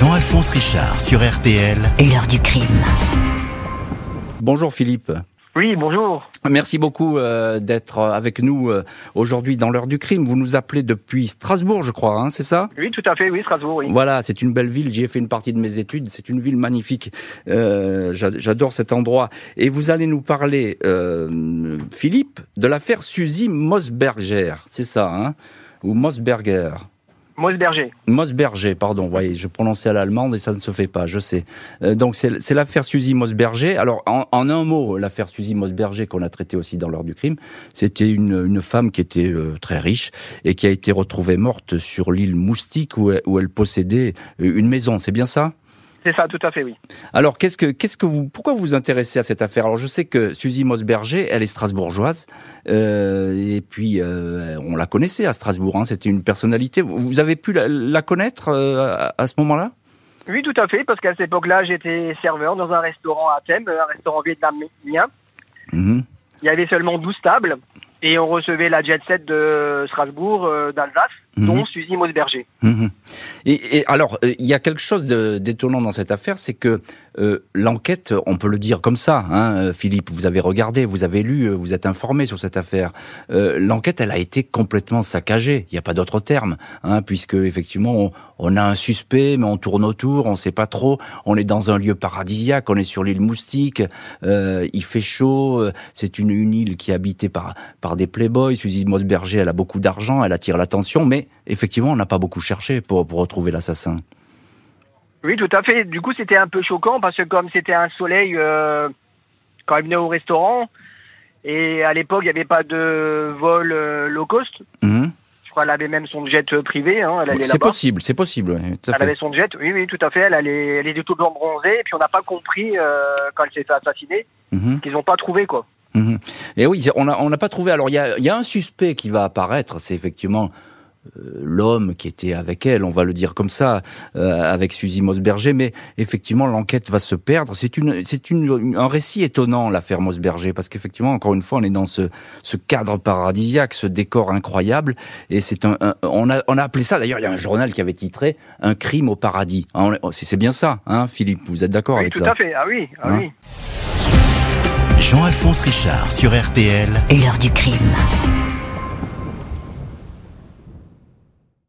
Jean-Alphonse Richard sur RTL. L'heure du crime. Bonjour Philippe. Oui, bonjour. Merci beaucoup euh, d'être avec nous euh, aujourd'hui dans l'heure du crime. Vous nous appelez depuis Strasbourg, je crois, hein, c'est ça? Oui, tout à fait, oui, Strasbourg, oui. Voilà, c'est une belle ville. J'y ai fait une partie de mes études. C'est une ville magnifique. Euh, j'a- J'adore cet endroit. Et vous allez nous parler, euh, Philippe, de l'affaire Suzy Mosberger. C'est ça, hein? Ou Mosberger. Mosberger. Mosberger, pardon. Oui, je prononçais à l'allemande et ça ne se fait pas, je sais. Euh, donc c'est l'affaire Suzy Mosberger. Alors en, un mot, l'affaire Suzy Mosberger qu'on a traitée aussi dans l'heure du crime, c'était une, femme qui était euh, très riche et qui a été retrouvée morte sur l'île Moustique où elle, possédait une maison. C'est bien ça? C'est ça, tout à fait, oui. alors, qu'est-ce que, qu'est-ce que vous, pourquoi vous vous intéressez à cette affaire? Alors, je sais que Suzy Mosberger, elle est strasbourgeoise, euh, et puis euh, on la connaissait à Strasbourg. Hein, c'était une personnalité. Vous avez pu la, la connaître euh, à, à ce moment-là? Oui, tout à fait, parce qu'à cette époque-là, j'étais serveur dans un restaurant à Thème, un restaurant vietnamien. Mhm. Il y avait seulement 12 tables, et on recevait la jet set de Strasbourg, euh, d'Alsace, Mhm. dont Suzy Mosberger. Mhm. Et, et alors, euh, il y a quelque chose d'étonnant dans cette affaire, c'est que euh, l'enquête, on peut le dire comme ça, hein, Philippe, vous avez regardé, vous avez lu, vous êtes informé sur cette affaire. L'enquête, elle a été complètement saccagée. Il n'y a pas d'autre terme, hein, puisque effectivement, on, on a un suspect, mais on tourne autour, on ne sait pas trop. On est dans un lieu paradisiaque, on est sur l'île Moustique, euh, il fait chaud. euh, C'est une, une île qui est habitée par par des playboys. Suzy Mosberger, elle a beaucoup d'argent, elle attire l'attention, mais effectivement, on n'a pas beaucoup cherché pour, pour retrouver l'assassin. Oui, tout à fait. Du coup, c'était un peu choquant, parce que comme c'était un soleil, euh, quand elle venait au restaurant, et à l'époque, il n'y avait pas de vol euh, low cost. Mhm. Je crois qu'elle avait même son jet privé, hein, C'est possible, c'est possible, oui, tout à Elle fait. avait son jet, oui, oui, tout à fait. Elle, allait, elle était tout blanc bronzée, et puis on n'a pas compris, euh, quand elle s'est fait assassiner, Mhm, qu'ils n'ont pas trouvé, quoi. mhm. Et oui, on n'a on n'a pas trouvé. Alors, il y a, y a un suspect qui va apparaître, c'est effectivement l'homme qui était avec elle, on va le dire comme ça, euh, avec Suzy Mosberger, mais effectivement, l'enquête va se perdre. C'est une, c'est une, un récit étonnant, l'affaire Mosberger, parce qu'effectivement, encore une fois, on est dans ce, ce cadre paradisiaque, ce décor incroyable, et c'est un, un- on a, on a appelé ça, d'ailleurs, il y a un journal qui avait titré Un crime au paradis. Hein, on- C'est bien ça, hein, Philippe, vous êtes d'accord Oui, avec tout ça à fait. Ah oui, ah Hein oui. Jean-Alphonse Richard sur RTL. L'heure du crime.